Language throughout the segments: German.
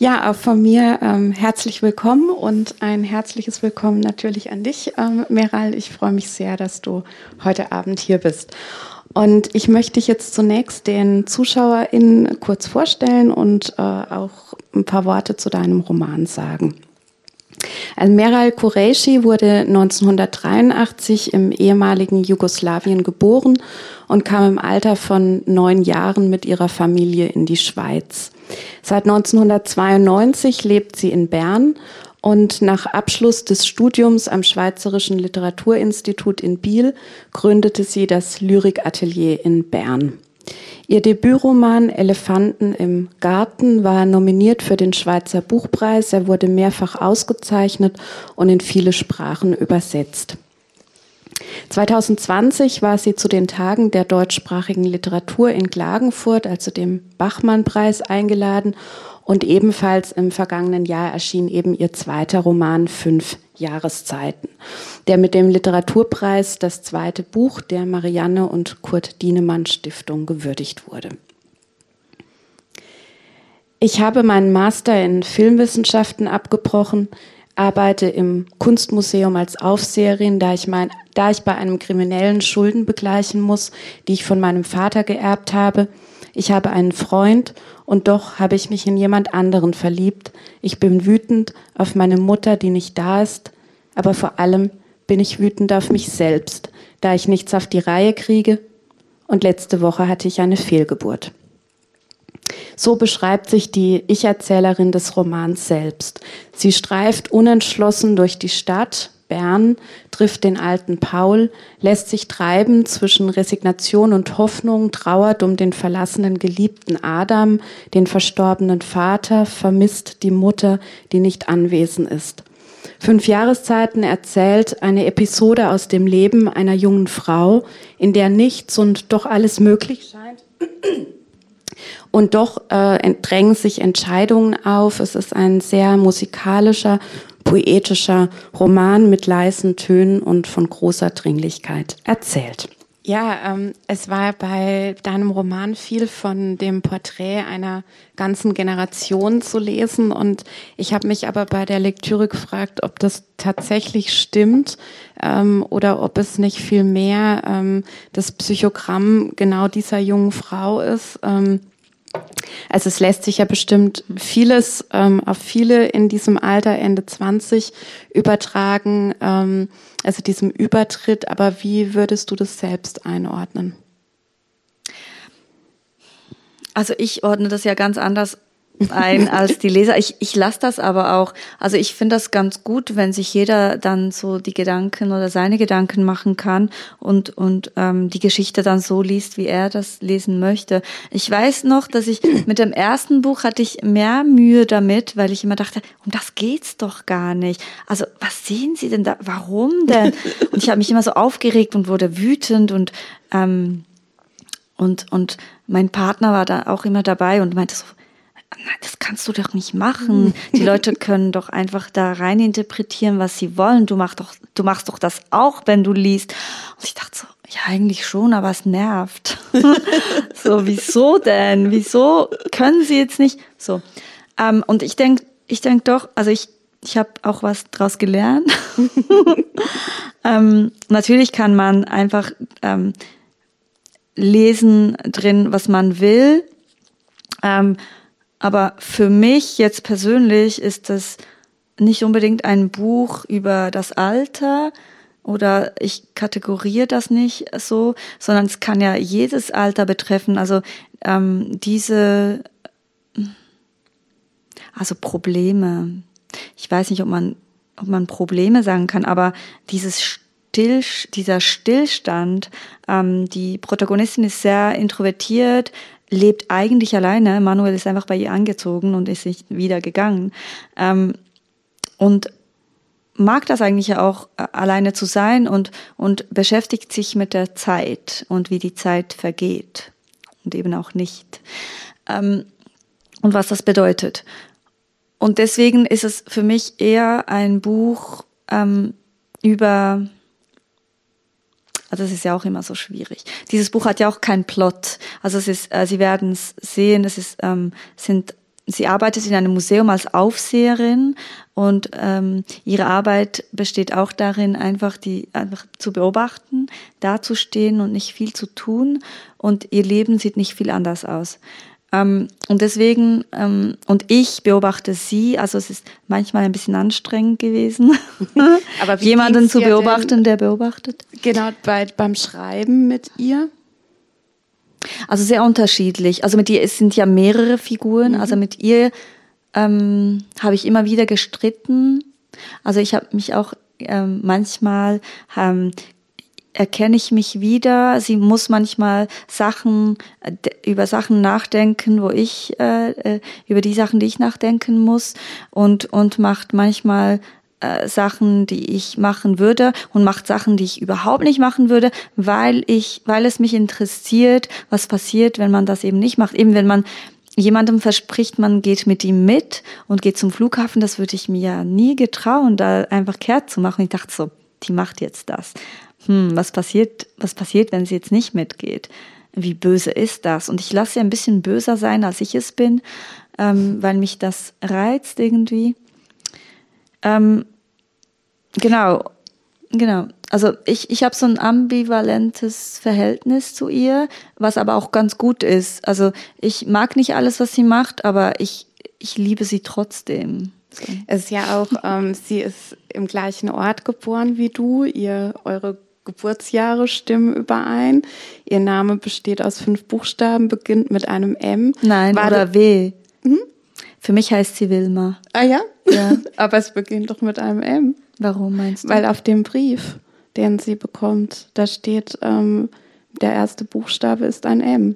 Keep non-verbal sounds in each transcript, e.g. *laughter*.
Ja, auch von mir ähm, herzlich willkommen und ein herzliches Willkommen natürlich an dich, ähm, Meral. Ich freue mich sehr, dass du heute Abend hier bist. Und ich möchte dich jetzt zunächst den ZuschauerInnen kurz vorstellen und äh, auch ein paar Worte zu deinem Roman sagen. Also Meral Kureishi wurde 1983 im ehemaligen Jugoslawien geboren und kam im Alter von neun Jahren mit ihrer Familie in die Schweiz. Seit 1992 lebt sie in Bern und nach Abschluss des Studiums am Schweizerischen Literaturinstitut in Biel gründete sie das Lyrikatelier in Bern. Ihr Debütroman Elefanten im Garten war nominiert für den Schweizer Buchpreis. Er wurde mehrfach ausgezeichnet und in viele Sprachen übersetzt. 2020 war sie zu den Tagen der deutschsprachigen Literatur in Klagenfurt, also dem Bachmann-Preis, eingeladen. Und ebenfalls im vergangenen Jahr erschien eben ihr zweiter Roman Fünf Jahreszeiten, der mit dem Literaturpreis das zweite Buch der Marianne und Kurt Dienemann Stiftung gewürdigt wurde. Ich habe meinen Master in Filmwissenschaften abgebrochen, arbeite im Kunstmuseum als Aufseherin, da ich, mein, da ich bei einem Kriminellen Schulden begleichen muss, die ich von meinem Vater geerbt habe. Ich habe einen Freund und doch habe ich mich in jemand anderen verliebt. Ich bin wütend auf meine Mutter, die nicht da ist, aber vor allem bin ich wütend auf mich selbst, da ich nichts auf die Reihe kriege und letzte Woche hatte ich eine Fehlgeburt. So beschreibt sich die Ich-Erzählerin des Romans selbst. Sie streift unentschlossen durch die Stadt, Bern, trifft den alten Paul, lässt sich treiben zwischen Resignation und Hoffnung, trauert um den verlassenen geliebten Adam, den verstorbenen Vater, vermisst die Mutter, die nicht anwesend ist. Fünf Jahreszeiten erzählt eine Episode aus dem Leben einer jungen Frau, in der nichts und doch alles möglich scheint. Und doch äh, drängen sich Entscheidungen auf. Es ist ein sehr musikalischer, poetischer Roman mit leisen Tönen und von großer Dringlichkeit erzählt. Ja, ähm, es war bei deinem Roman viel von dem Porträt einer ganzen Generation zu lesen und ich habe mich aber bei der Lektüre gefragt, ob das tatsächlich stimmt ähm, oder ob es nicht viel mehr ähm, das Psychogramm genau dieser jungen Frau ist. Ähm, also es lässt sich ja bestimmt vieles ähm, auf viele in diesem Alter, Ende 20, übertragen, ähm, also diesem Übertritt. Aber wie würdest du das selbst einordnen? Also ich ordne das ja ganz anders ein als die Leser. Ich, ich lasse das aber auch. Also ich finde das ganz gut, wenn sich jeder dann so die Gedanken oder seine Gedanken machen kann und, und ähm, die Geschichte dann so liest, wie er das lesen möchte. Ich weiß noch, dass ich *clears throat* mit dem ersten Buch hatte ich mehr Mühe damit, weil ich immer dachte, um das geht's doch gar nicht. Also was sehen Sie denn da? Warum denn? *laughs* Und ich habe mich immer so aufgeregt und wurde wütend und ähm, und und mein Partner war da auch immer dabei und meinte so, das kannst du doch nicht machen. Die Leute *laughs* können doch einfach da rein interpretieren, was sie wollen. Du machst doch, du machst doch das auch, wenn du liest. Und ich dachte so, ja, eigentlich schon, aber es nervt. *laughs* so, wieso denn? Wieso können sie jetzt nicht? So. Ähm, und ich denke, ich denke doch, also ich, ich habe auch was draus gelernt. *laughs* ähm, natürlich kann man einfach ähm, lesen drin, was man will. Ähm, aber für mich jetzt persönlich ist das nicht unbedingt ein Buch über das Alter oder ich kategoriere das nicht so, sondern es kann ja jedes Alter betreffen. Also ähm, diese, also Probleme. Ich weiß nicht, ob man, ob man Probleme sagen kann, aber dieses Still, dieser Stillstand, ähm, die Protagonistin ist sehr introvertiert, lebt eigentlich alleine. Manuel ist einfach bei ihr angezogen und ist nicht wieder gegangen. Ähm, und mag das eigentlich auch äh, alleine zu sein und, und beschäftigt sich mit der Zeit und wie die Zeit vergeht und eben auch nicht. Ähm, und was das bedeutet. Und deswegen ist es für mich eher ein Buch ähm, über also das ist ja auch immer so schwierig. Dieses Buch hat ja auch keinen Plot. Also es ist, äh, Sie werden es sehen, es ist, ähm, sind sie arbeitet in einem Museum als Aufseherin und ähm, ihre Arbeit besteht auch darin, einfach die einfach zu beobachten, dazustehen und nicht viel zu tun. Und ihr Leben sieht nicht viel anders aus. Ähm, und deswegen, ähm, und ich beobachte sie, also es ist manchmal ein bisschen anstrengend gewesen, *laughs* Aber jemanden zu beobachten, der beobachtet. Genau, bei, beim Schreiben mit ihr? Also sehr unterschiedlich. Also mit ihr es sind ja mehrere Figuren. Mhm. Also mit ihr ähm, habe ich immer wieder gestritten. Also ich habe mich auch ähm, manchmal ähm, erkenne ich mich wieder. Sie muss manchmal Sachen äh, über Sachen nachdenken, wo ich äh, äh, über die Sachen, die ich nachdenken muss und und macht manchmal äh, Sachen, die ich machen würde und macht Sachen, die ich überhaupt nicht machen würde, weil ich, weil es mich interessiert, was passiert, wenn man das eben nicht macht. Eben wenn man jemandem verspricht, man geht mit ihm mit und geht zum Flughafen, das würde ich mir ja nie getrauen, da einfach kehrt zu machen. Ich dachte so, die macht jetzt das hm, was passiert, was passiert, wenn sie jetzt nicht mitgeht? Wie böse ist das? Und ich lasse sie ein bisschen böser sein, als ich es bin, ähm, weil mich das reizt irgendwie. Ähm, genau, genau. Also ich, ich habe so ein ambivalentes Verhältnis zu ihr, was aber auch ganz gut ist. Also ich mag nicht alles, was sie macht, aber ich, ich liebe sie trotzdem. So. Es ist ja auch, ähm, sie ist im gleichen Ort geboren wie du. Ihr, eure Geburtsjahre stimmen überein. Ihr Name besteht aus fünf Buchstaben, beginnt mit einem M. Nein, War oder W. Hm? Für mich heißt sie Wilma. Ah ja? Ja. *laughs* Aber es beginnt doch mit einem M. Warum meinst du? Weil auf dem Brief, den sie bekommt, da steht, ähm, der erste Buchstabe ist ein M.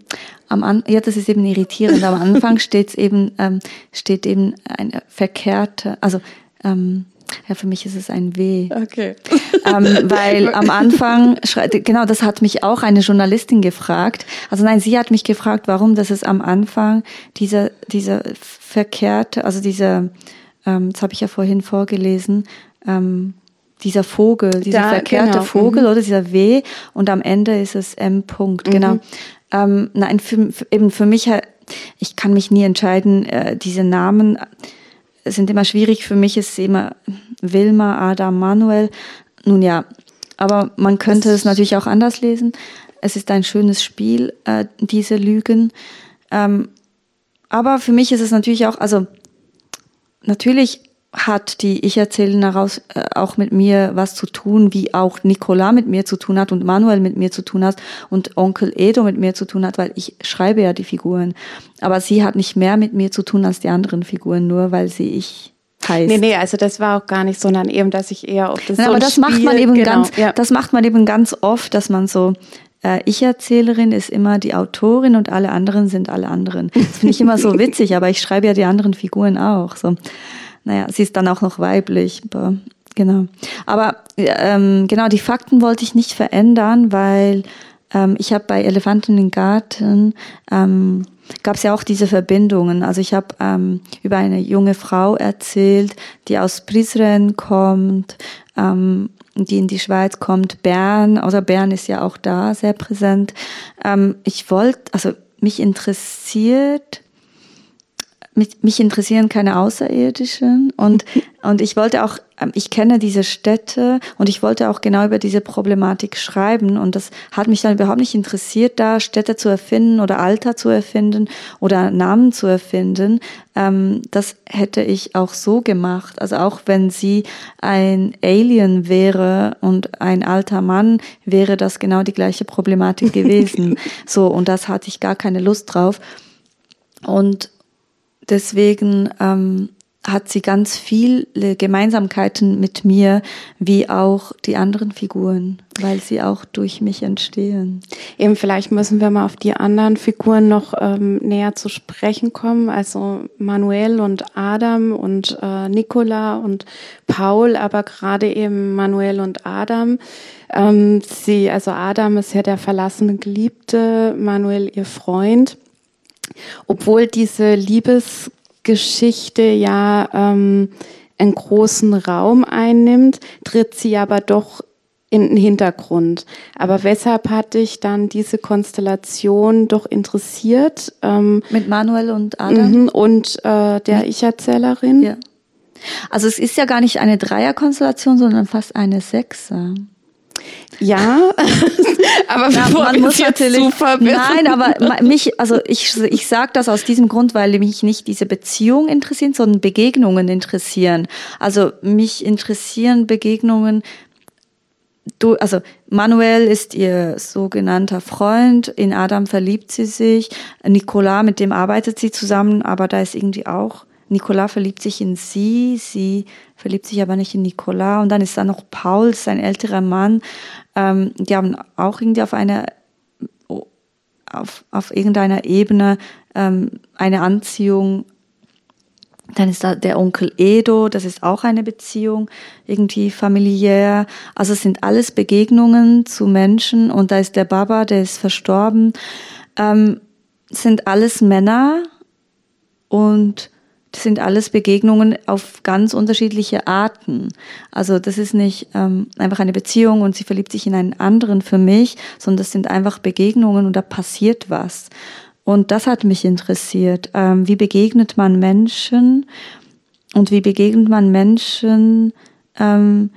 Am An ja, das ist eben irritierend. Am Anfang *laughs* steht eben, ähm, steht eben eine verkehrte, also ähm, ja, für mich ist es ein W. Okay. Ähm, *laughs* weil am Anfang, genau, das hat mich auch eine Journalistin gefragt. Also nein, sie hat mich gefragt, warum das ist am Anfang dieser, dieser verkehrte, also dieser, ähm, das habe ich ja vorhin vorgelesen, ähm, dieser Vogel, dieser da, verkehrte genau. Vogel mhm. oder dieser W und am Ende ist es M. Punkt, genau. Mhm. Ähm, nein, für, eben für mich, ich kann mich nie entscheiden, äh, diese Namen, sind immer schwierig. Für mich ist immer Wilma, Adam, Manuel. Nun ja, aber man könnte es natürlich auch anders lesen. Es ist ein schönes Spiel, äh, diese Lügen. Ähm, aber für mich ist es natürlich auch, also natürlich hat die Ich erzählen daraus äh, auch mit mir was zu tun, wie auch Nicola mit mir zu tun hat und Manuel mit mir zu tun hat und Onkel Edo mit mir zu tun hat, weil ich schreibe ja die Figuren. Aber sie hat nicht mehr mit mir zu tun als die anderen Figuren, nur weil sie ich heißt. Nee, nee, also das war auch gar nicht, sondern eben, dass ich eher auf das ja, so Aber das Spiel, macht man eben genau, ganz, ja. das macht man eben ganz oft, dass man so äh, Ich-Erzählerin ist immer die Autorin und alle anderen sind alle anderen. Das finde ich immer so *laughs* witzig, aber ich schreibe ja die anderen Figuren auch. So naja, sie ist dann auch noch weiblich. Aber, genau. Aber ähm, genau, die Fakten wollte ich nicht verändern, weil ähm, ich habe bei Elefanten im Garten ähm, gab es ja auch diese Verbindungen. Also ich habe ähm, über eine junge Frau erzählt, die aus Prizren kommt, ähm, die in die Schweiz kommt, Bern, oder Bern ist ja auch da sehr präsent. Ähm, ich wollte, also mich interessiert mich, mich interessieren keine Außerirdischen und, *laughs* und ich wollte auch, ähm, ich kenne diese Städte und ich wollte auch genau über diese Problematik schreiben und das hat mich dann überhaupt nicht interessiert, da Städte zu erfinden oder Alter zu erfinden oder Namen zu erfinden. Ähm, das hätte ich auch so gemacht. Also auch wenn sie ein Alien wäre und ein alter Mann, wäre das genau die gleiche Problematik *laughs* gewesen. so, und das hatte ich gar keine Lust drauf. Und, deswegen ähm, hat sie ganz viele Gemeinsamkeiten mit mir, wie auch die anderen Figuren, weil sie auch durch mich entstehen. Eben, vielleicht müssen wir mal auf die anderen Figuren noch ähm, näher zu sprechen kommen. Also Manuel und Adam und äh, Nicola und Paul, aber gerade eben Manuel und Adam. Ähm, sie, also Adam ist ja der verlassene Geliebte, Manuel ihr Freund. Obwohl diese Liebesgeschichte ja ähm, einen großen Raum einnimmt, tritt sie aber doch in den Hintergrund. Aber weshalb hat dich dann diese Konstellation doch interessiert? Ähm, Mit Manuel und Adam? Mhm, und äh, der Ich-Erzählerin? Ja. Also es ist ja gar nicht eine Dreierkonstellation, sondern fast eine Sechser. Ja, *laughs* aber ja, man muss natürlich Nein, aber mich, also ich ich sage das aus diesem Grund, weil mich nicht diese Beziehung interessieren, sondern Begegnungen interessieren. Also mich interessieren Begegnungen. Du, also Manuel ist ihr sogenannter Freund. In Adam verliebt sie sich. Nicolas, mit dem arbeitet sie zusammen, aber da ist irgendwie auch Nicolas verliebt sich in sie, sie verliebt sich aber nicht in Nicolas. Und dann ist da noch Paul, sein älterer Mann. Ähm, die haben auch irgendwie auf einer, auf, auf irgendeiner Ebene ähm, eine Anziehung. Dann ist da der Onkel Edo, das ist auch eine Beziehung, irgendwie familiär. Also es sind alles Begegnungen zu Menschen und da ist der Baba, der ist verstorben. Ähm, sind alles Männer und das sind alles Begegnungen auf ganz unterschiedliche Arten. Also das ist nicht ähm, einfach eine Beziehung und sie verliebt sich in einen anderen für mich, sondern das sind einfach Begegnungen und da passiert was. Und das hat mich interessiert. Ähm, wie begegnet man Menschen und wie begegnet man Menschen, ähm,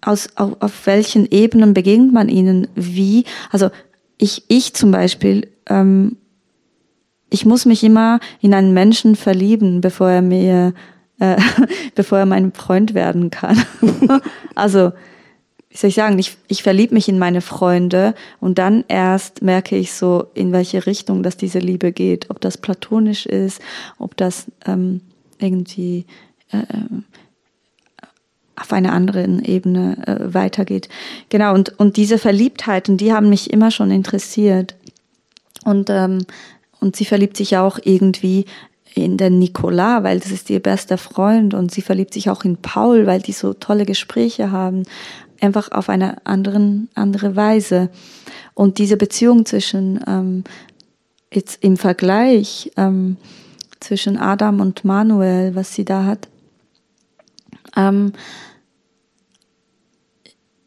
aus, auf, auf welchen Ebenen begegnet man ihnen wie? Also ich, ich zum Beispiel ähm, ich muss mich immer in einen Menschen verlieben, bevor er mir, äh, *laughs* bevor er mein Freund werden kann. *laughs* also, wie soll ich sagen, ich, ich verliebe mich in meine Freunde und dann erst merke ich so, in welche Richtung dass diese Liebe geht. Ob das platonisch ist, ob das ähm, irgendwie äh, auf einer anderen Ebene äh, weitergeht. Genau, und, und diese Verliebtheiten, die haben mich immer schon interessiert. Und ähm, und sie verliebt sich auch irgendwie in den Nicolas, weil das ist ihr bester Freund. Und sie verliebt sich auch in Paul, weil die so tolle Gespräche haben, einfach auf eine anderen, andere Weise. Und diese Beziehung zwischen, ähm, jetzt im Vergleich ähm, zwischen Adam und Manuel, was sie da hat, ähm,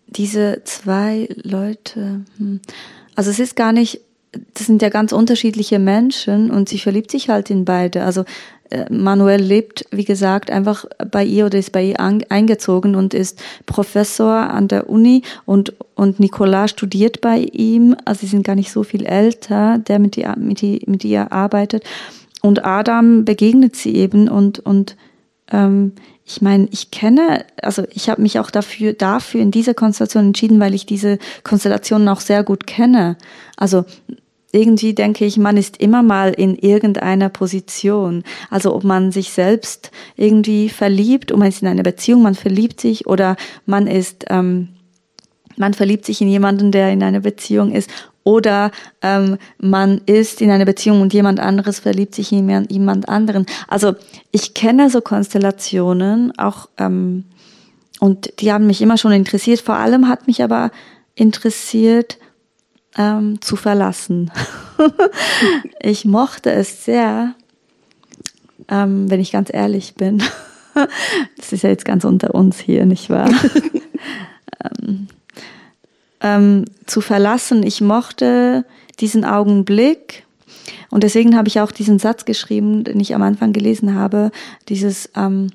diese zwei Leute, hm, also es ist gar nicht das sind ja ganz unterschiedliche Menschen und sie verliebt sich halt in beide. Also äh, Manuel lebt, wie gesagt, einfach bei ihr oder ist bei ihr eingezogen und ist Professor an der Uni und, und Nicolas studiert bei ihm. Also sie sind gar nicht so viel älter, der mit ihr, mit ihr, mit ihr arbeitet. Und Adam begegnet sie eben und, und ähm, ich meine, ich kenne, also ich habe mich auch dafür, dafür in dieser Konstellation entschieden, weil ich diese Konstellationen auch sehr gut kenne. Also irgendwie denke ich, man ist immer mal in irgendeiner Position. Also ob man sich selbst irgendwie verliebt, ob man ist in einer Beziehung, man verliebt sich oder man ist, ähm, man verliebt sich in jemanden, der in einer Beziehung ist oder ähm, man ist in einer Beziehung und jemand anderes verliebt sich in jemand anderen. Also ich kenne so Konstellationen auch ähm, und die haben mich immer schon interessiert. Vor allem hat mich aber interessiert, ähm, zu verlassen. *laughs* ich mochte es sehr, ähm, wenn ich ganz ehrlich bin. *laughs* das ist ja jetzt ganz unter uns hier, nicht wahr? *laughs* ähm, ähm, zu verlassen. Ich mochte diesen Augenblick. Und deswegen habe ich auch diesen Satz geschrieben, den ich am Anfang gelesen habe, dieses, ähm,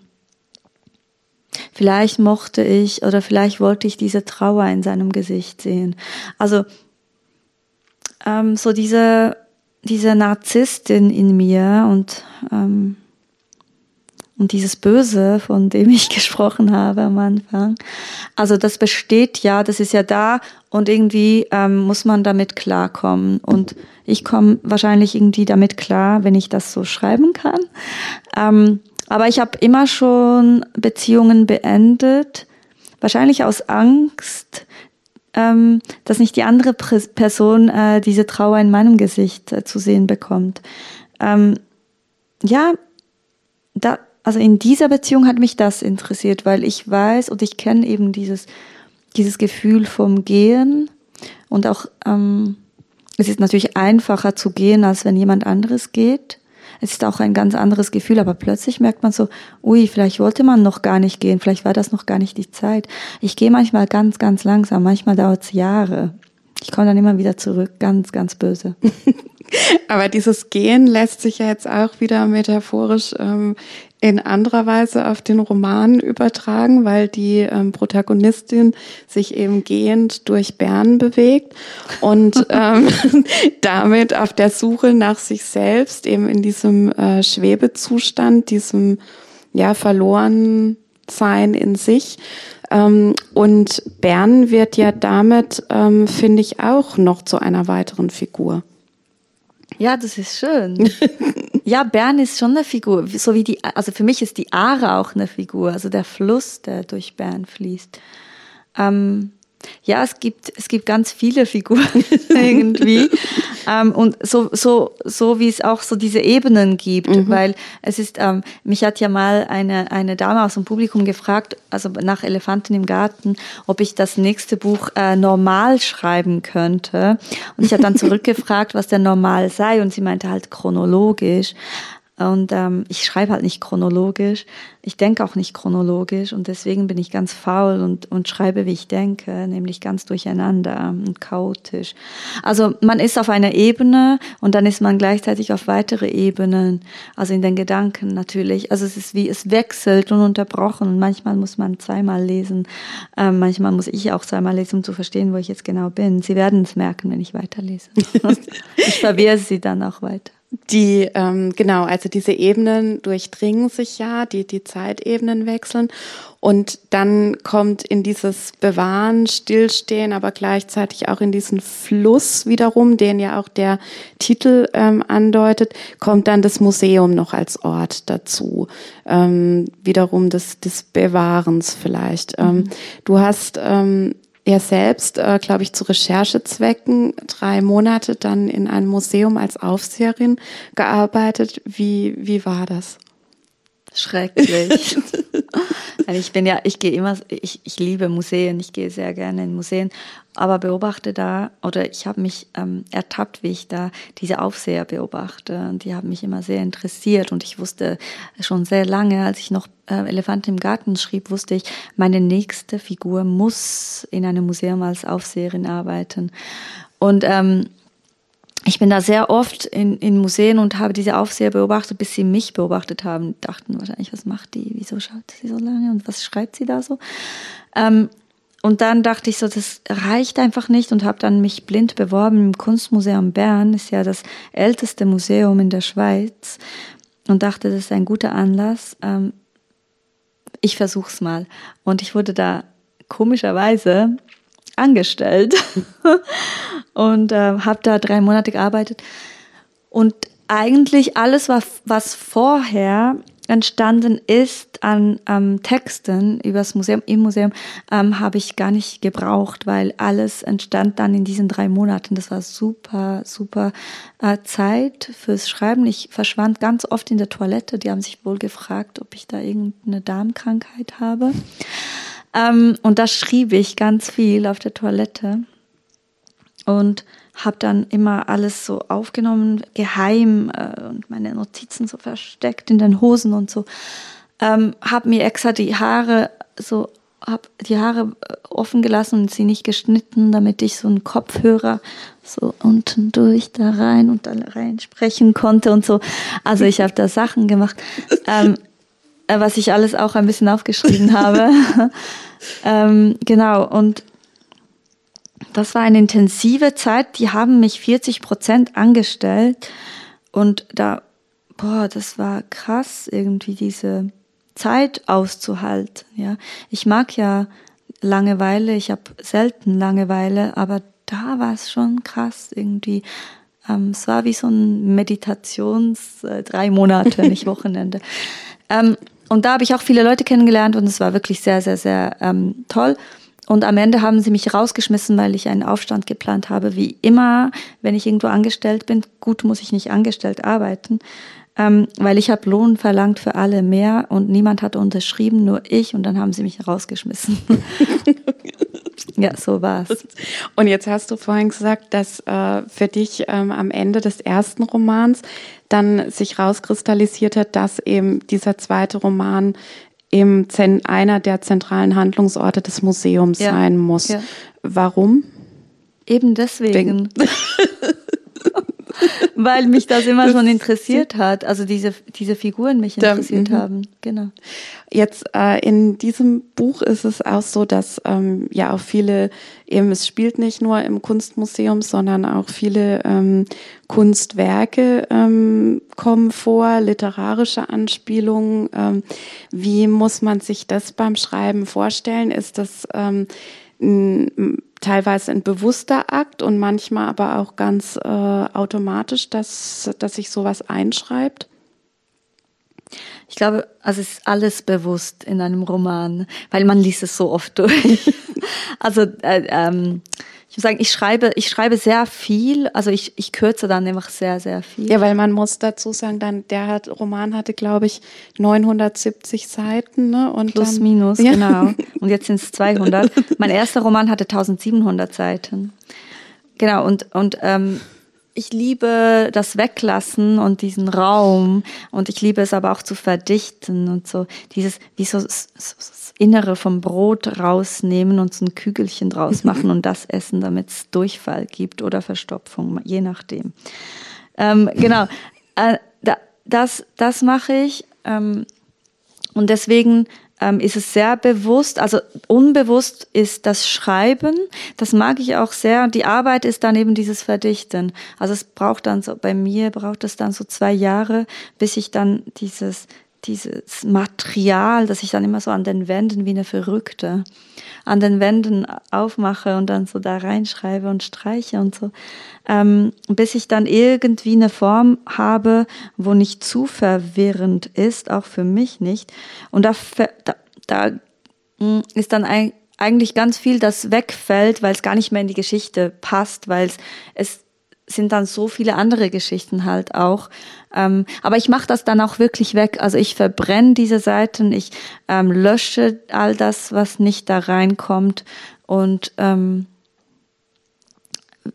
vielleicht mochte ich oder vielleicht wollte ich diese Trauer in seinem Gesicht sehen. Also ähm, so diese, diese Narzisstin in mir und, ähm, und dieses Böse, von dem ich *laughs* gesprochen habe am Anfang. Also das besteht ja, das ist ja da und irgendwie ähm, muss man damit klarkommen. Und ich komme wahrscheinlich irgendwie damit klar, wenn ich das so schreiben kann. Ähm, aber ich habe immer schon Beziehungen beendet, wahrscheinlich aus Angst, ähm, dass nicht die andere Person äh, diese Trauer in meinem Gesicht äh, zu sehen bekommt. Ähm, ja, da, also in dieser Beziehung hat mich das interessiert, weil ich weiß und ich kenne eben dieses, dieses Gefühl vom Gehen und auch ähm, es ist natürlich einfacher zu gehen, als wenn jemand anderes geht. es ist auch ein ganz anderes Gefühl, aber plötzlich merkt man so, ui, vielleicht wollte man noch gar nicht gehen, vielleicht war das noch gar nicht die Zeit. Ich gehe manchmal ganz, ganz langsam, manchmal dauert es Jahre. Ich komme dann immer wieder zurück, ganz, ganz böse. *laughs* Aber dieses Gehen lässt sich ja jetzt auch wieder metaphorisch ähm, in anderer Weise auf den Roman übertragen, weil die ähm, Protagonistin sich eben gehend durch Bern bewegt und *laughs* ähm, *laughs* damit auf der Suche nach sich selbst eben in diesem äh, Schwebezustand, diesem ja verloren sein in sich. Ähm, und Bern wird ja damit, ähm, finde ich, auch noch zu einer weiteren Figur. Ja, das ist schön. *laughs* ja, Bern ist schon eine Figur, so wie die, also für mich ist die Aare auch eine Figur, also der Fluss, der durch Bern fließt. Ähm, ja, es gibt, es gibt ganz viele Figuren *laughs* irgendwie. ähm, und so, so, so wie es auch so diese Ebenen gibt, mhm. weil es ist, ähm, mich hat ja mal eine, eine Dame aus dem Publikum gefragt, also nach Elefanten im Garten, ob ich das nächste Buch äh, normal schreiben könnte. Und ich habe dann *laughs* zurückgefragt, was denn normal sei. Und sie meinte halt chronologisch. Und ähm, ich schreibe halt nicht chronologisch. Ich denke auch nicht chronologisch und deswegen bin ich ganz faul und, und schreibe, wie ich denke, nämlich ganz durcheinander und chaotisch. Also man ist auf einer Ebene und dann ist man gleichzeitig auf weitere Ebenen, also in den Gedanken natürlich. Also es ist wie, es wechselt und unterbrochen und manchmal muss man zweimal lesen, ähm, manchmal muss ich auch zweimal lesen, um zu verstehen, wo ich jetzt genau bin. Sie werden es merken, wenn ich weiterlese. *laughs* ich verwehre sie dann auch weiter. Die, ähm, genau, also diese Ebenen durchdringen sich ja, die, die Zeitebenen wechseln. Und dann kommt in dieses Bewahren, Stillstehen, aber gleichzeitig auch in diesen Fluss wiederum, den ja auch der Titel ähm, andeutet, kommt dann das Museum noch als Ort dazu. Ähm, wiederum des, des Bewahrens vielleicht. Ähm, mhm. du hast ähm, er selbst, äh, glaube ich, zu Recherchezwecken drei Monate dann in einem Museum als Aufseherin gearbeitet. Wie, wie war das? Schrecklich. *laughs* ich bin ja, ich gehe immer, ich, ich liebe Museen, ich gehe sehr gerne in Museen, aber beobachte da, oder ich habe mich ähm, ertappt, wie ich da diese Aufseher beobachte. Und die haben mich immer sehr interessiert. Und ich wusste schon sehr lange, als ich noch äh, Elefant im Garten schrieb, wusste ich, meine nächste Figur muss in einem Museum als Aufseherin arbeiten. Und ähm, ich bin da sehr oft in, in Museen und habe diese Aufseher beobachtet, bis sie mich beobachtet haben. Dachten wahrscheinlich, was macht die? Wieso schaut sie so lange und was schreibt sie da so? Ähm, und dann dachte ich so, das reicht einfach nicht und habe dann mich blind beworben im Kunstmuseum Bern. Ist ja das älteste Museum in der Schweiz und dachte, das ist ein guter Anlass. Ähm, ich versuch's mal. Und ich wurde da komischerweise angestellt *laughs* und äh, habe da drei Monate gearbeitet. Und eigentlich alles, was, was vorher entstanden ist an ähm, Texten übers Museum, im Museum, ähm, habe ich gar nicht gebraucht, weil alles entstand dann in diesen drei Monaten. Das war super, super äh, Zeit fürs Schreiben. Ich verschwand ganz oft in der Toilette. Die haben sich wohl gefragt, ob ich da irgendeine Darmkrankheit habe. Ähm, und da schrieb ich ganz viel auf der Toilette und habe dann immer alles so aufgenommen, geheim äh, und meine Notizen so versteckt in den Hosen und so. Ähm, habe mir extra die Haare so habe die Haare äh, offen gelassen und sie nicht geschnitten, damit ich so einen Kopfhörer so unten durch da rein und da rein sprechen konnte und so. Also ich habe da Sachen gemacht. Ähm, äh, was ich alles auch ein bisschen aufgeschrieben *laughs* habe. *laughs* ähm, genau, und das war eine intensive Zeit. Die haben mich 40 Prozent angestellt. Und da, boah, das war krass, irgendwie diese Zeit auszuhalten. Ja, ich mag ja Langeweile. Ich habe selten Langeweile, aber da war es schon krass irgendwie. Ähm, es war wie so ein Meditations äh, drei Monate, nicht *laughs* Wochenende. Ähm, und da habe ich auch viele Leute kennengelernt und es war wirklich sehr, sehr, sehr ähm, toll. Und am Ende haben sie mich rausgeschmissen, weil ich einen Aufstand geplant habe. Wie immer, wenn ich irgendwo angestellt bin, gut muss ich nicht angestellt arbeiten, ähm, weil ich habe Lohn verlangt für alle mehr und niemand hat unterschrieben, nur ich und dann haben sie mich rausgeschmissen. *laughs* Ja, so war's. Und jetzt hast du vorhin gesagt, dass äh, für dich ähm, am Ende des ersten Romans dann sich rauskristallisiert hat, dass eben dieser zweite Roman eben einer der zentralen Handlungsorte des Museums ja. sein muss. Ja. Warum? Eben deswegen. *laughs* *laughs* Weil mich das immer schon interessiert hat. Also diese, diese Figuren mich interessiert da, mhm. haben. Genau. Jetzt äh, in diesem Buch ist es auch so, dass ähm, ja auch viele, eben es spielt nicht nur im Kunstmuseum, sondern auch viele ähm, Kunstwerke ähm, kommen vor, literarische Anspielungen. Ähm, wie muss man sich das beim Schreiben vorstellen? Ist das ähm, teilweise ein bewusster Akt und manchmal aber auch ganz äh, automatisch, dass, dass sich sowas einschreibt? Ich glaube, also es ist alles bewusst in einem Roman, weil man liest es so oft durch. *laughs* also äh, ähm, ich muss sagen, ich schreibe, ich schreibe sehr viel, also ich, ich kürze dann einfach sehr, sehr viel. Ja, weil man muss dazu sagen, dann der hat, Roman hatte, glaube ich, 970 Seiten, ne? Und Plus, dann, minus, ja. genau. *laughs* Und jetzt sind es 200. mein erster Roman hatte 1700 Seiten. Genau, und, und ähm, ich liebe das Weglassen und diesen Raum und ich liebe es aber auch zu verdichten und so dieses wie so, so, so Innere vom Brot rausnehmen und so ein Kügelchen draus *laughs* machen und das essen, damit es Durchfall gibt oder Verstopfung, je nachdem. Ähm, genau, äh, da, das, das mache ich. Ähm, und deswegen ähm, ist es sehr bewusst, also unbewusst ist das Schreiben, das mag ich auch sehr. Die Arbeit ist dann eben dieses Verdichten. Also es braucht dann so, bei mir braucht es dann so zwei Jahre, bis ich dann dieses dieses Material, das ich dann immer so an den Wänden wie eine Verrückte an den Wänden aufmache und dann so da reinschreibe und streiche und so, ähm, bis ich dann irgendwie eine Form habe, wo nicht zu verwirrend ist, auch für mich nicht. Und da, da, da hm, ist dann eigentlich ganz viel, das wegfällt, weil es gar nicht mehr in die Geschichte passt, weil es sind dann so viele andere Geschichten halt auch. Ähm, aber ich mache das dann auch wirklich weg. Also ich verbrenne diese Seiten, ich ähm, lösche all das, was nicht da reinkommt und ähm,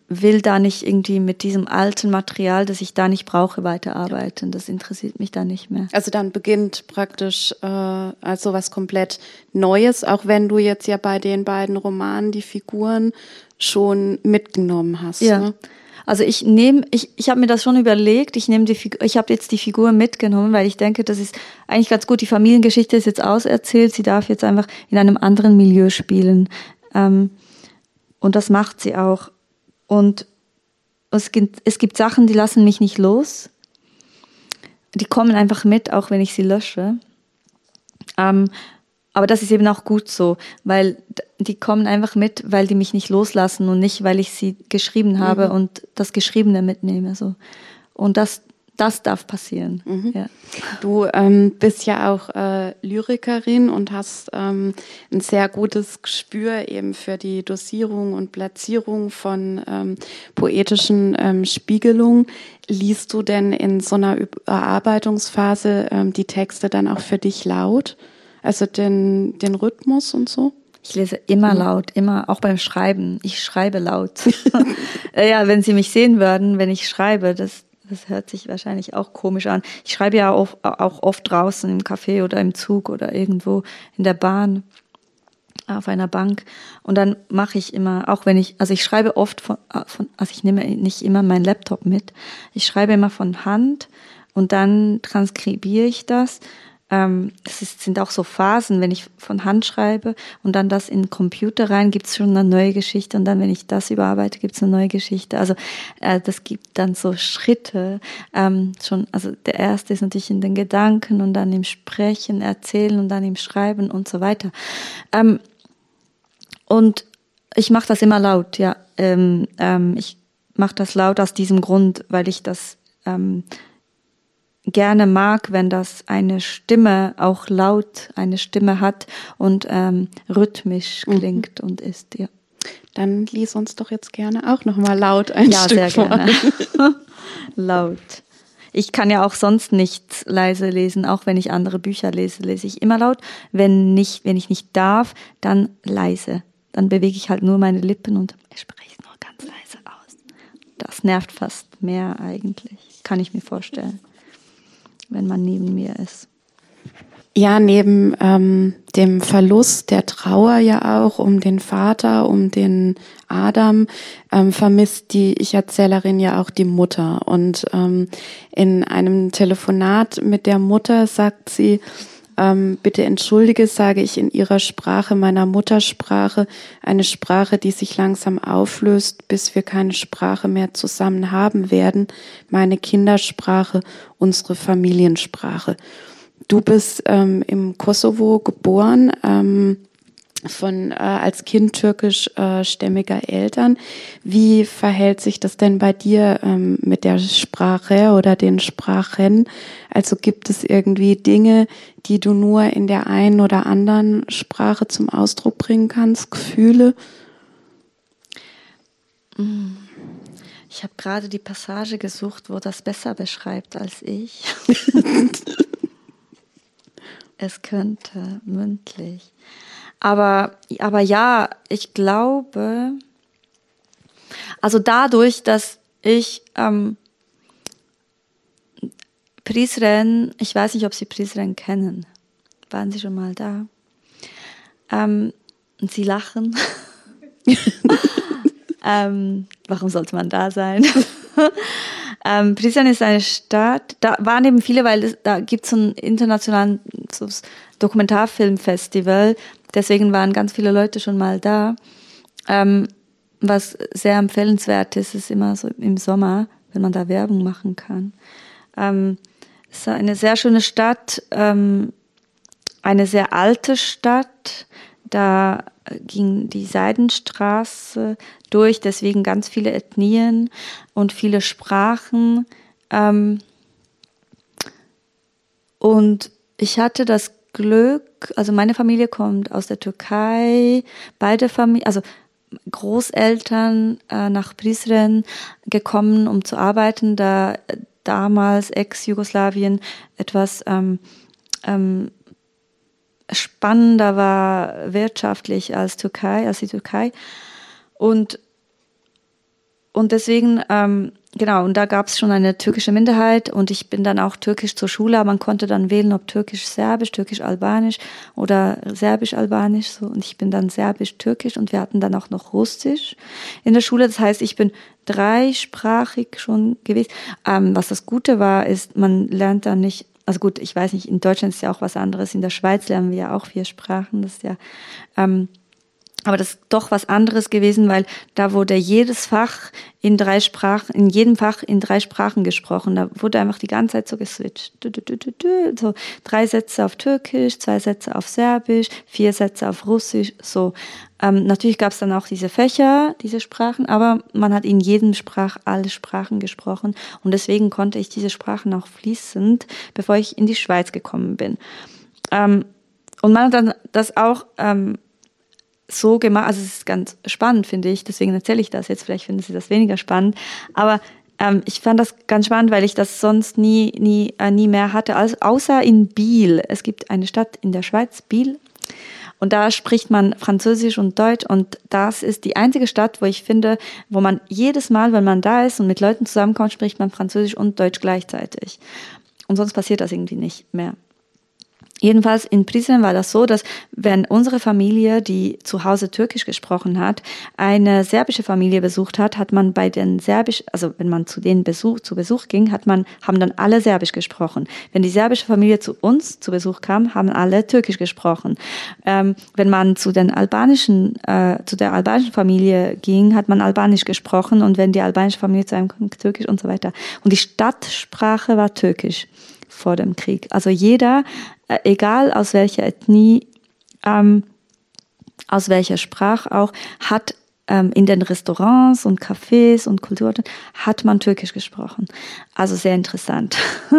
will da nicht irgendwie mit diesem alten Material, das ich da nicht brauche, weiterarbeiten. Das interessiert mich da nicht mehr. Also dann beginnt praktisch äh, also was komplett Neues, auch wenn du jetzt ja bei den beiden Romanen die Figuren schon mitgenommen hast. Ja. Ne? Also ich nehme, ich, ich habe mir das schon überlegt, ich nehme die Figur, ich habe jetzt die Figur mitgenommen, weil ich denke, das ist eigentlich ganz gut. Die Familiengeschichte ist jetzt auserzählt, sie darf jetzt einfach in einem anderen Milieu spielen. Ähm, und das macht sie auch. Und es gibt, es gibt Sachen, die lassen mich nicht los. Die kommen einfach mit, auch wenn ich sie lösche. Ähm, aber das ist eben auch gut so, weil die kommen einfach mit, weil die mich nicht loslassen und nicht, weil ich sie geschrieben habe mhm. und das Geschriebene mitnehme. So. Und das, das darf passieren. Mhm. Ja. Du ähm, bist ja auch äh, Lyrikerin und hast ähm, ein sehr gutes Gespür eben für die Dosierung und Platzierung von ähm, poetischen ähm, Spiegelungen. Liest du denn in so einer Erarbeitungsphase ähm, die Texte dann auch für dich laut? Also den, den Rhythmus und so? Ich lese immer mhm. laut, immer, auch beim Schreiben. Ich schreibe laut. *laughs* ja, wenn Sie mich sehen würden, wenn ich schreibe, das, das hört sich wahrscheinlich auch komisch an. Ich schreibe ja auch, auch oft draußen im Café oder im Zug oder irgendwo in der Bahn auf einer Bank und dann mache ich immer, auch wenn ich, also ich schreibe oft von, von also ich nehme nicht immer meinen Laptop mit, ich schreibe immer von Hand und dann transkribiere ich das ähm, es ist, sind auch so Phasen, wenn ich von Hand schreibe und dann das in den Computer rein, gibt es schon eine neue Geschichte und dann, wenn ich das überarbeite, gibt es eine neue Geschichte. Also äh, das gibt dann so Schritte. Ähm, schon, also der erste ist natürlich in den Gedanken und dann im Sprechen, Erzählen und dann im Schreiben und so weiter. Ähm, und ich mache das immer laut, ja. Ähm, ähm, ich mache das laut aus diesem Grund, weil ich das ähm, gerne mag, wenn das eine Stimme auch laut eine Stimme hat und ähm, rhythmisch mhm. klingt mhm. und ist, ja. Dann lies uns doch jetzt gerne auch nochmal laut ein ja, Stück sehr vor. gerne. *laughs* laut. Ich kann ja auch sonst nicht leise lesen, auch wenn ich andere Bücher lese, lese ich immer laut. Wenn nicht, wenn ich nicht darf, dann leise. dann bewege ich halt nur meine Lippen und spreche nur ganz leise aus. Das nervt fast mehr eigentlich, kann ich mir vorstellen, wenn man neben mir ist. Ja, neben ähm, dem Verlust der Trauer ja auch um den Vater, um den Adam, ähm, vermisst die Ich-Erzählerin ja auch die Mutter. Und ähm, in einem Telefonat mit der Mutter sagt sie, ähm, bitte entschuldige, sage ich in ihrer Sprache, meiner Muttersprache, eine Sprache, die sich langsam auflöst, bis wir keine Sprache mehr zusammen haben werden, meine Kindersprache, unsere Familiensprache. Du bist ähm, im Kosovo geboren, ähm, von äh, als Kind türkischstämmiger äh, Eltern. Wie verhält sich das denn bei dir ähm, mit der Sprache oder den Sprachen? Also gibt es irgendwie Dinge, die du nur in der einen oder anderen Sprache zum Ausdruck bringen kannst, Gefühle? Ich habe gerade die Passage gesucht, wo das besser beschreibt als ich. *laughs* es könnte mündlich. Aber, aber ja, ich glaube, also dadurch, dass ich ähm, Prisren, ich weiß nicht, ob Sie Prisren kennen. Waren Sie schon mal da? Ähm, und Sie lachen. *laughs* ähm, warum sollte man da sein? *laughs* ähm, Prizren ist eine Stadt, da waren eben viele, weil es, da gibt es so ein internationalen so Dokumentarfilmfestival, deswegen waren ganz viele Leute schon mal da. Ähm, was sehr empfehlenswert ist, ist immer so im Sommer, wenn man da Werbung machen kann. Ähm, es ist eine sehr schöne Stadt, ähm, eine sehr alte Stadt. Da ging die Seidenstraße durch, deswegen ganz viele Ethnien und viele Sprachen. Ähm, und ich hatte das Glück, also meine Familie kommt aus der Türkei, beide Familien, also Großeltern äh, nach Prizren gekommen, um zu arbeiten, da damals Ex-Jugoslawien etwas ähm, ähm, spannender war wirtschaftlich als Türkei, als die Türkei. Und, und deswegen, ähm, genau, und da gab es schon eine türkische Minderheit und ich bin dann auch türkisch zur Schule, aber man konnte dann wählen, ob türkisch-serbisch, türkisch-albanisch oder serbisch-albanisch, so, und ich bin dann serbisch-türkisch und wir hatten dann auch noch Russisch in der Schule. Das heißt, ich bin dreisprachig schon gewesen. Ähm, was das Gute war, ist, man lernt dann nicht also gut, ich weiß nicht, in Deutschland ist ja auch was anderes, in der Schweiz lernen wir ja auch vier Sprachen, das ist ja, ähm, aber das ist doch was anderes gewesen, weil da wurde jedes Fach in drei Sprachen, in jedem Fach in drei Sprachen gesprochen. Da wurde einfach die ganze Zeit so geswitcht. So drei Sätze auf Türkisch, zwei Sätze auf Serbisch, vier Sätze auf Russisch, so. Ähm, natürlich gab es dann auch diese Fächer, diese Sprachen, aber man hat in jedem Sprach alle Sprachen gesprochen und deswegen konnte ich diese Sprachen auch fließend, bevor ich in die Schweiz gekommen bin. Ähm, und man hat dann das auch ähm, so gemacht, also es ist ganz spannend, finde ich, deswegen erzähle ich das jetzt, vielleicht finden Sie das weniger spannend, aber ähm, ich fand das ganz spannend, weil ich das sonst nie, nie, äh, nie mehr hatte, als, außer in Biel. Es gibt eine Stadt in der Schweiz, Biel, und da spricht man Französisch und Deutsch und das ist die einzige Stadt, wo ich finde, wo man jedes Mal, wenn man da ist und mit Leuten zusammenkommt, spricht man Französisch und Deutsch gleichzeitig. Und sonst passiert das irgendwie nicht mehr. Jedenfalls in Prizren war das so, dass wenn unsere Familie, die zu Hause Türkisch gesprochen hat, eine serbische Familie besucht hat, hat man bei den Serbisch, also wenn man zu denen Besuch, zu Besuch ging, hat man, haben dann alle Serbisch gesprochen. Wenn die serbische Familie zu uns zu Besuch kam, haben alle Türkisch gesprochen. Ähm, wenn man zu den albanischen, äh, zu der albanischen Familie ging, hat man Albanisch gesprochen und wenn die albanische Familie zu einem kommt, Türkisch und so weiter. Und die Stadtsprache war Türkisch vor dem Krieg. Also jeder äh, egal aus welcher Ethnie, ähm, aus welcher Sprache auch, hat ähm, in den Restaurants und Cafés und Kulturorten hat man Türkisch gesprochen. Also sehr interessant, *laughs*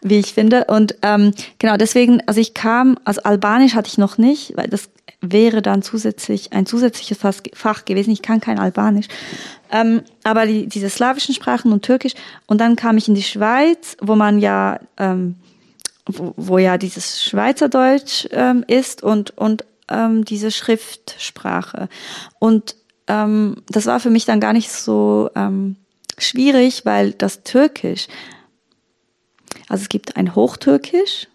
wie ich finde. Und ähm, genau deswegen, also ich kam, also Albanisch hatte ich noch nicht, weil das wäre dann zusätzlich ein zusätzliches Fach gewesen. Ich kann kein Albanisch. Ähm, aber die, diese slawischen Sprachen und Türkisch. Und dann kam ich in die Schweiz, wo man ja ähm, wo, wo ja dieses Schweizerdeutsch ähm, ist und, und ähm, diese Schriftsprache. Und ähm, das war für mich dann gar nicht so ähm, schwierig, weil das Türkisch, also es gibt ein Hochtürkisch,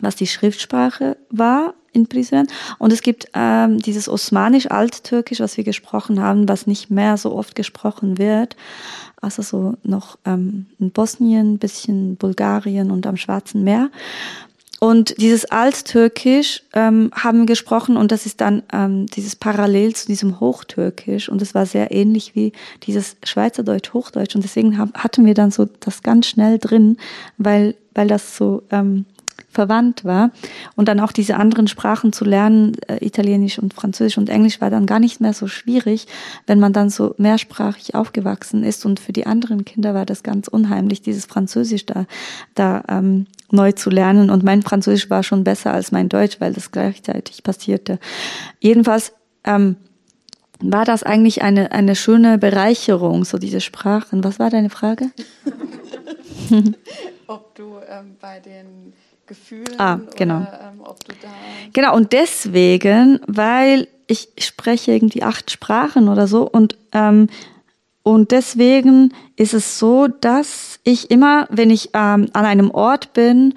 was die Schriftsprache war in Prizren. Und es gibt ähm, dieses Osmanisch-Alttürkisch, was wir gesprochen haben, was nicht mehr so oft gesprochen wird. Also so noch ähm, in Bosnien, bisschen Bulgarien und am Schwarzen Meer. Und dieses Alttürkisch ähm, haben wir gesprochen und das ist dann ähm, dieses Parallel zu diesem Hochtürkisch und es war sehr ähnlich wie dieses Schweizerdeutsch, Hochdeutsch und deswegen haben, hatten wir dann so das ganz schnell drin, weil, weil das so ähm, verwandt war. Und dann auch diese anderen Sprachen zu lernen, äh, Italienisch und Französisch und Englisch, war dann gar nicht mehr so schwierig, wenn man dann so mehrsprachig aufgewachsen ist. Und für die anderen Kinder war das ganz unheimlich, dieses Französisch da, da ähm, neu zu lernen. Und mein Französisch war schon besser als mein Deutsch, weil das gleichzeitig passierte. Jedenfalls ähm, war das eigentlich eine, eine schöne Bereicherung, so diese Sprachen. Was war deine Frage? *laughs* Ob du ähm, bei den Gefühlen ah, genau. Oder, ähm, ob du da genau, und deswegen, weil ich spreche irgendwie acht Sprachen oder so und ähm, und deswegen ist es so, dass ich immer, wenn ich ähm, an einem Ort bin,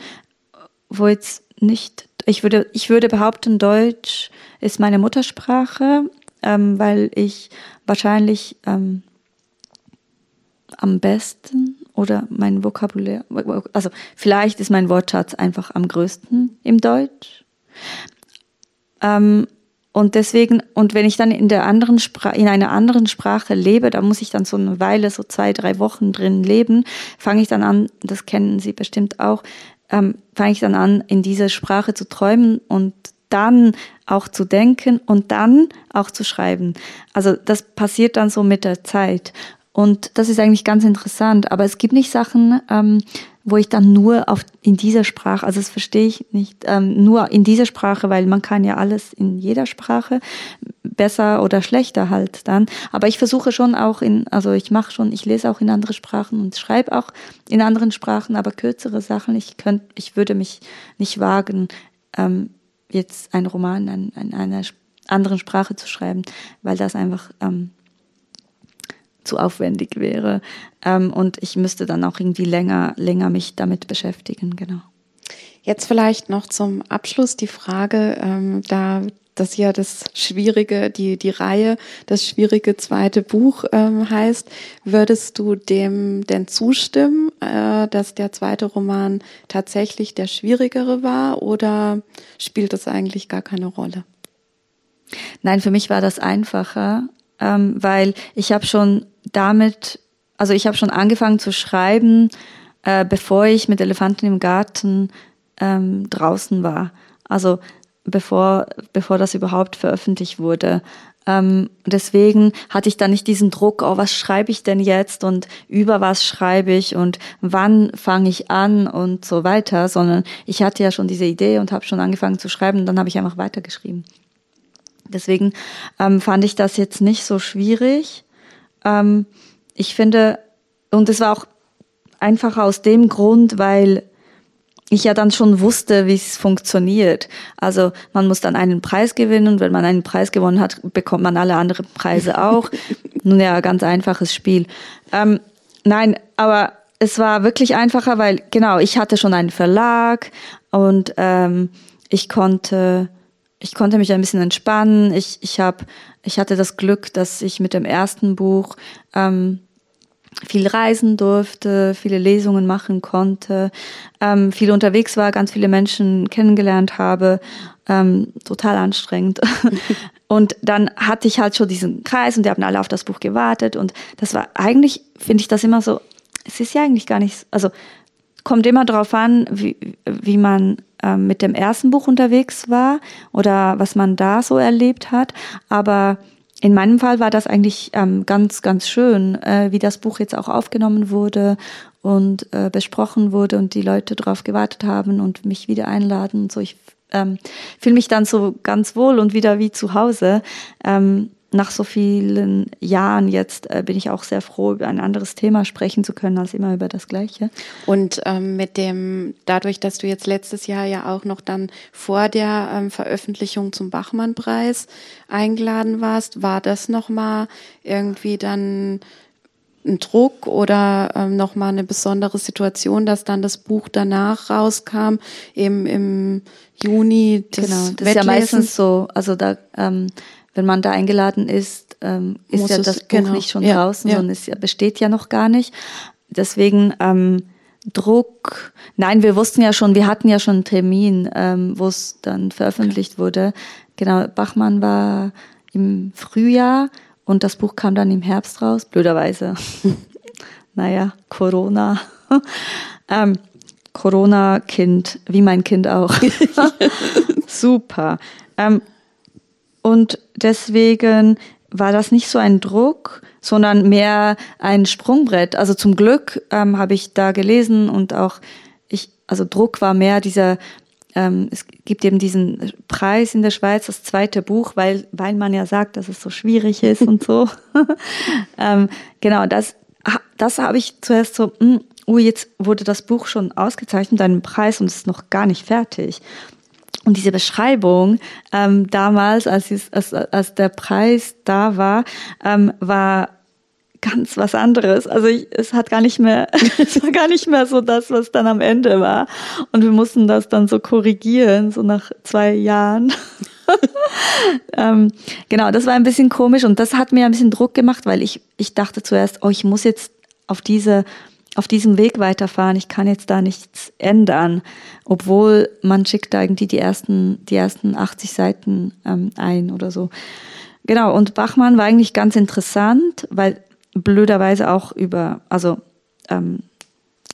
wo jetzt nicht, ich würde, ich würde behaupten, Deutsch ist meine Muttersprache, ähm, weil ich wahrscheinlich ähm, am besten oder mein Vokabular, also vielleicht ist mein Wortschatz einfach am größten im Deutsch. Ähm, und deswegen, und wenn ich dann in der anderen Sprache, in einer anderen Sprache lebe, da muss ich dann so eine Weile, so zwei, drei Wochen drin leben, fange ich dann an, das kennen Sie bestimmt auch, ähm, fange ich dann an, in dieser Sprache zu träumen und dann auch zu denken und dann auch zu schreiben. Also das passiert dann so mit der Zeit. Und das ist eigentlich ganz interessant. Aber es gibt nicht Sachen, ähm, wo ich dann nur auf in dieser Sprache, also das verstehe ich nicht, ähm, nur in dieser Sprache, weil man kann ja alles in jeder Sprache besser oder schlechter halt dann. Aber ich versuche schon auch in, also ich mache schon, ich lese auch in andere Sprachen und schreibe auch in anderen Sprachen, aber kürzere Sachen. Ich könnte, ich würde mich nicht wagen, ähm, jetzt einen Roman in, in einer anderen Sprache zu schreiben, weil das einfach ähm, zu aufwendig wäre. Ähm, und ich müsste dann auch irgendwie länger, länger mich damit beschäftigen, genau. Jetzt vielleicht noch zum Abschluss die Frage, ähm, da das ja das schwierige, die, die Reihe, das schwierige zweite Buch ähm, heißt, würdest du dem denn zustimmen, äh, dass der zweite Roman tatsächlich der schwierigere war oder spielt das eigentlich gar keine Rolle? Nein, für mich war das einfacher, ähm, weil ich habe schon damit, also ich habe schon angefangen zu schreiben, äh, bevor ich mit Elefanten im Garten ähm, draußen war. Also bevor, bevor das überhaupt veröffentlicht wurde. Ähm, deswegen hatte ich da nicht diesen Druck, oh, was schreibe ich denn jetzt und über was schreibe ich und wann fange ich an und so weiter, sondern ich hatte ja schon diese Idee und habe schon angefangen zu schreiben und dann habe ich einfach weitergeschrieben. Deswegen ähm, fand ich das jetzt nicht so schwierig. Ähm, ich finde, und es war auch einfach aus dem Grund, weil ich ja dann schon wusste, wie es funktioniert. Also man muss dann einen Preis gewinnen und wenn man einen Preis gewonnen hat, bekommt man alle anderen Preise *laughs* auch. Nun ja, ganz einfaches Spiel. Ähm, nein, aber es war wirklich einfacher, weil genau, ich hatte schon einen Verlag und ähm, ich konnte ich konnte mich ein bisschen entspannen. Ich, ich, hab, ich hatte das Glück, dass ich mit dem ersten Buch ähm, viel reisen durfte, viele Lesungen machen konnte, ähm, viel unterwegs war, ganz viele Menschen kennengelernt habe, ähm, total anstrengend. *laughs* und dann hatte ich halt schon diesen Kreis und die haben alle auf das Buch gewartet und das war eigentlich, finde ich das immer so, es ist ja eigentlich gar nicht, also kommt immer darauf an, wie, wie man ähm, mit dem ersten Buch unterwegs war oder was man da so erlebt hat. Aber in meinem Fall war das eigentlich ähm, ganz, ganz schön, äh, wie das Buch jetzt auch aufgenommen wurde und äh, besprochen wurde und die Leute darauf gewartet haben und mich wieder einladen und so. Ich ähm, fühle mich dann so ganz wohl und wieder wie zu Hause. Ähm, nach so vielen Jahren jetzt äh, bin ich auch sehr froh, über ein anderes Thema sprechen zu können, als immer über das Gleiche. Und ähm, mit dem, dadurch, dass du jetzt letztes Jahr ja auch noch dann vor der ähm, Veröffentlichung zum Bachmann-Preis eingeladen warst, war das nochmal irgendwie dann ein Druck oder ähm, nochmal eine besondere Situation, dass dann das Buch danach rauskam, eben im Juni des Genau, das ist ja meistens so, also da ähm, wenn man da eingeladen ist, ähm, ist Muss ja das Buch genau. nicht schon ja, draußen, ja. sondern es besteht ja noch gar nicht. Deswegen ähm, Druck. Nein, wir wussten ja schon, wir hatten ja schon einen Termin, ähm, wo es dann veröffentlicht okay. wurde. Genau, Bachmann war im Frühjahr und das Buch kam dann im Herbst raus, blöderweise. *laughs* naja, Corona. *laughs* ähm, Corona-Kind, wie mein Kind auch. *laughs* Super. Ähm, und deswegen war das nicht so ein Druck, sondern mehr ein Sprungbrett. Also zum Glück ähm, habe ich da gelesen und auch ich, also Druck war mehr dieser, ähm, es gibt eben diesen Preis in der Schweiz, das zweite Buch, weil, weil man ja sagt, dass es so schwierig ist und so. *laughs* ähm, genau, das, das habe ich zuerst so, mh, hm, oh, jetzt wurde das Buch schon ausgezeichnet, einen Preis und es ist noch gar nicht fertig. Und diese Beschreibung ähm, damals, als, es, als, als der Preis da war, ähm, war ganz was anderes. Also ich, es hat gar nicht mehr, *laughs* es war gar nicht mehr so das, was dann am Ende war. Und wir mussten das dann so korrigieren, so nach zwei Jahren. *laughs* ähm, genau, das war ein bisschen komisch und das hat mir ein bisschen Druck gemacht, weil ich, ich dachte zuerst, oh, ich muss jetzt auf diese auf diesem Weg weiterfahren. Ich kann jetzt da nichts ändern, obwohl man schickt da irgendwie die ersten, die ersten 80 Seiten ähm, ein oder so. Genau, und Bachmann war eigentlich ganz interessant, weil blöderweise auch über, also ähm,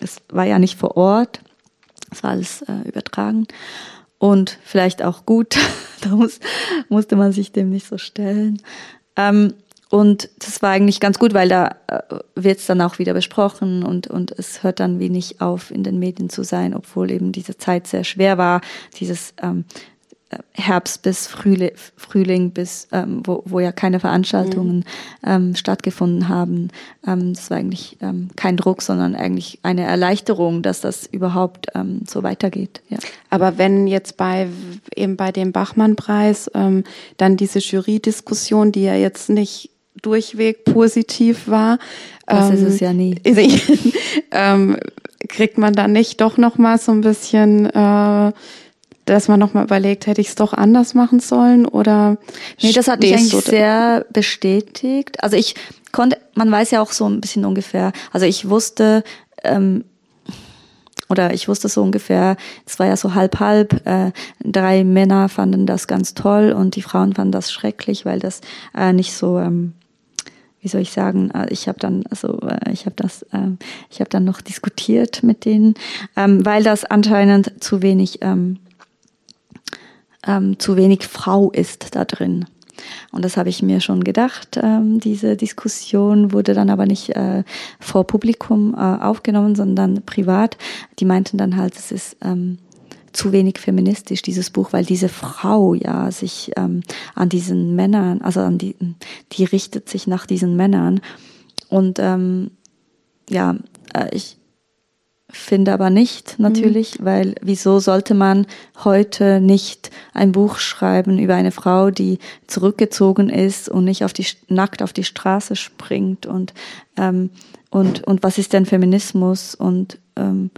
es war ja nicht vor Ort, es war alles äh, übertragen und vielleicht auch gut, *laughs* da muss, musste man sich dem nicht so stellen. Ähm, und das war eigentlich ganz gut, weil da äh, wird es dann auch wieder besprochen und, und es hört dann wenig auf, in den Medien zu sein, obwohl eben diese Zeit sehr schwer war, dieses ähm, äh, Herbst bis Frühling, Frühling bis, ähm, wo, wo ja keine Veranstaltungen mhm. ähm, stattgefunden haben. Ähm, das war eigentlich ähm, kein Druck, sondern eigentlich eine Erleichterung, dass das überhaupt ähm, so weitergeht. Ja. Aber wenn jetzt bei eben bei dem Bachmann-Preis ähm, dann diese Jury-Diskussion, die ja jetzt nicht durchweg positiv war. Das ähm, ist es ja nie. *laughs* ähm, kriegt man dann nicht doch noch mal so ein bisschen, äh, dass man noch mal überlegt, hätte ich es doch anders machen sollen oder? Nee, das hat mich eigentlich sehr bestätigt. Also ich konnte, man weiß ja auch so ein bisschen ungefähr. Also ich wusste, ähm, oder ich wusste so ungefähr, es war ja so halb halb, äh, drei Männer fanden das ganz toll und die Frauen fanden das schrecklich, weil das äh, nicht so ähm, wie soll ich sagen, äh, ich habe dann, also äh, ich habe das, ähm, ich habe dann noch diskutiert mit denen, ähm, weil das anscheinend zu wenig, ähm, zu wenig Frau ist da drin. Und das habe ich mir schon gedacht. diese Diskussion wurde dann aber nicht äh, vor Publikum aufgenommen, sondern privat. Die meinten dann halt, es ist zu wenig feministisch, dieses Buch, weil diese Frau ja sich ähm, an diesen Männern, also an die, die richtet sich nach diesen Männern. Und ähm, ja, äh, ich finde aber nicht natürlich, mhm. weil wieso sollte man heute nicht ein Buch schreiben über eine Frau, die zurückgezogen ist und nicht auf die nackt auf die Straße springt und ähm, und und was ist denn Feminismus und ähm,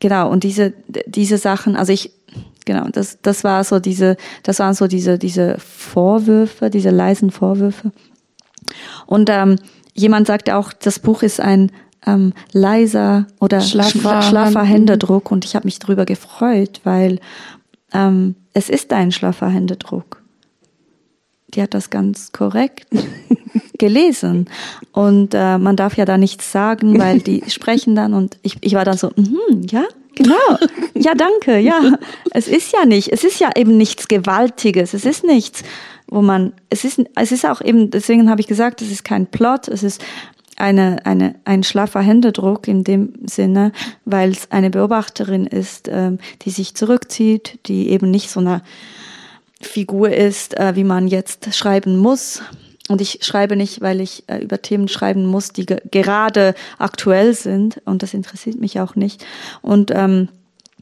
genau, und diese, diese Sachen, also ich, genau, das, das war so diese, das waren so diese, diese Vorwürfe, diese leisen Vorwürfe. Und ähm, jemand sagte auch, das Buch ist ein ähm, leiser oder schlaffer, schlaffer Händedruck und ich habe mich darüber gefreut, weil ähm, es ist ein schlaffer Händedruck. Die hat das ganz korrekt *laughs* gelesen. Und äh, man darf ja da nichts sagen, weil die *laughs* sprechen dann und ich, ich war dann so, mm, ja, genau, *laughs* ja, danke, ja. Es ist ja nicht, es ist ja eben nichts Gewaltiges, es ist nichts, wo man, es ist, es ist auch eben, deswegen habe ich gesagt, es ist kein Plot, es ist eine, eine, ein schlaffer Händedruck in dem Sinne, weil es eine Beobachterin ist, ähm, die sich zurückzieht, die eben nicht so einer Figur ist, äh, wie man jetzt schreiben muss. Und ich schreibe nicht, weil ich äh, über Themen schreiben muss, die ge gerade aktuell sind. Und das interessiert mich auch nicht. Und ähm,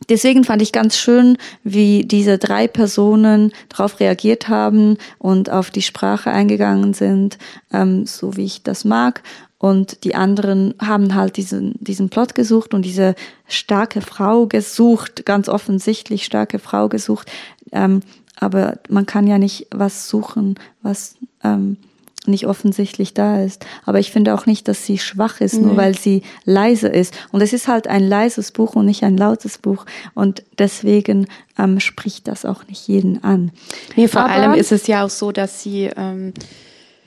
deswegen fand ich ganz schön, wie diese drei Personen darauf reagiert haben und auf die Sprache eingegangen sind, ähm, so wie ich das mag. Und die anderen haben halt diesen, diesen Plot gesucht und diese starke Frau gesucht, ganz offensichtlich starke Frau gesucht. Ähm, aber man kann ja nicht was suchen, was ähm, nicht offensichtlich da ist. Aber ich finde auch nicht, dass sie schwach ist, nur weil sie leise ist. Und es ist halt ein leises Buch und nicht ein lautes Buch. Und deswegen ähm, spricht das auch nicht jeden an. Nee, vor Aber allem ist es ja auch so, dass sie ähm,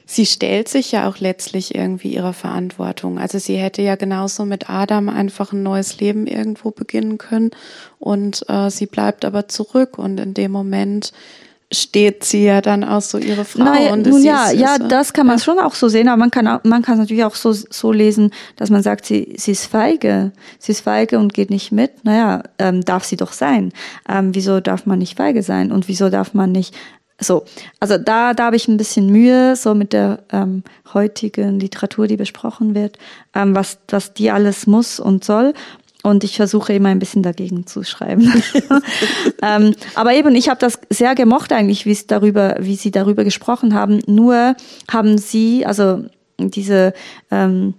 sie stellt sich ja auch letztlich irgendwie ihrer Verantwortung. Also sie hätte ja genauso mit Adam einfach ein neues Leben irgendwo beginnen können und äh, sie bleibt aber zurück und in dem Moment steht sie ja dann auch so ihre Frau. Naja, und nun ja, ist, ja, das kann man ja. schon auch so sehen, aber man kann auch, man kann es natürlich auch so, so lesen, dass man sagt, sie, sie ist feige, sie ist feige und geht nicht mit. Naja, ähm, darf sie doch sein. Ähm, wieso darf man nicht feige sein und wieso darf man nicht so, also da, da habe ich ein bisschen Mühe, so mit der ähm, heutigen Literatur, die besprochen wird, ähm, was, was die alles muss und soll. Und ich versuche immer ein bisschen dagegen zu schreiben. *laughs* ähm, aber eben, ich habe das sehr gemocht eigentlich, wie es darüber, wie Sie darüber gesprochen haben. Nur haben Sie, also diese ähm,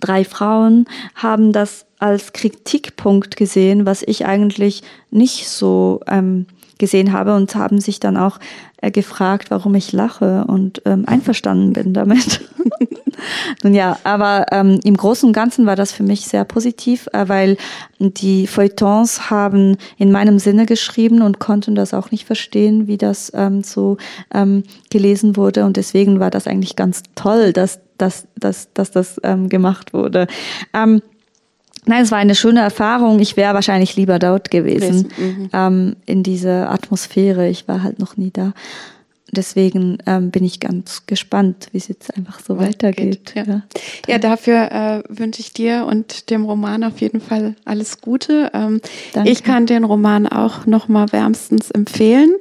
drei Frauen, haben das als Kritikpunkt gesehen, was ich eigentlich nicht so ähm, gesehen habe und haben sich dann auch äh, gefragt, warum ich lache und ähm, einverstanden bin damit. *laughs* Nun ja, aber ähm, im Großen und Ganzen war das für mich sehr positiv, äh, weil die Feuilletons haben in meinem Sinne geschrieben und konnten das auch nicht verstehen, wie das ähm, so ähm, gelesen wurde. Und deswegen war das eigentlich ganz toll, dass, dass, dass, dass das ähm, gemacht wurde. Ähm, Nein, es war eine schöne Erfahrung. Ich wäre wahrscheinlich lieber dort gewesen, mhm. ähm, in dieser Atmosphäre. Ich war halt noch nie da. Deswegen ähm, bin ich ganz gespannt, wie es jetzt einfach so weitergeht. Ja, ja. ja dafür äh, wünsche ich dir und dem Roman auf jeden Fall alles Gute. Ähm, ich kann den Roman auch noch mal wärmstens empfehlen.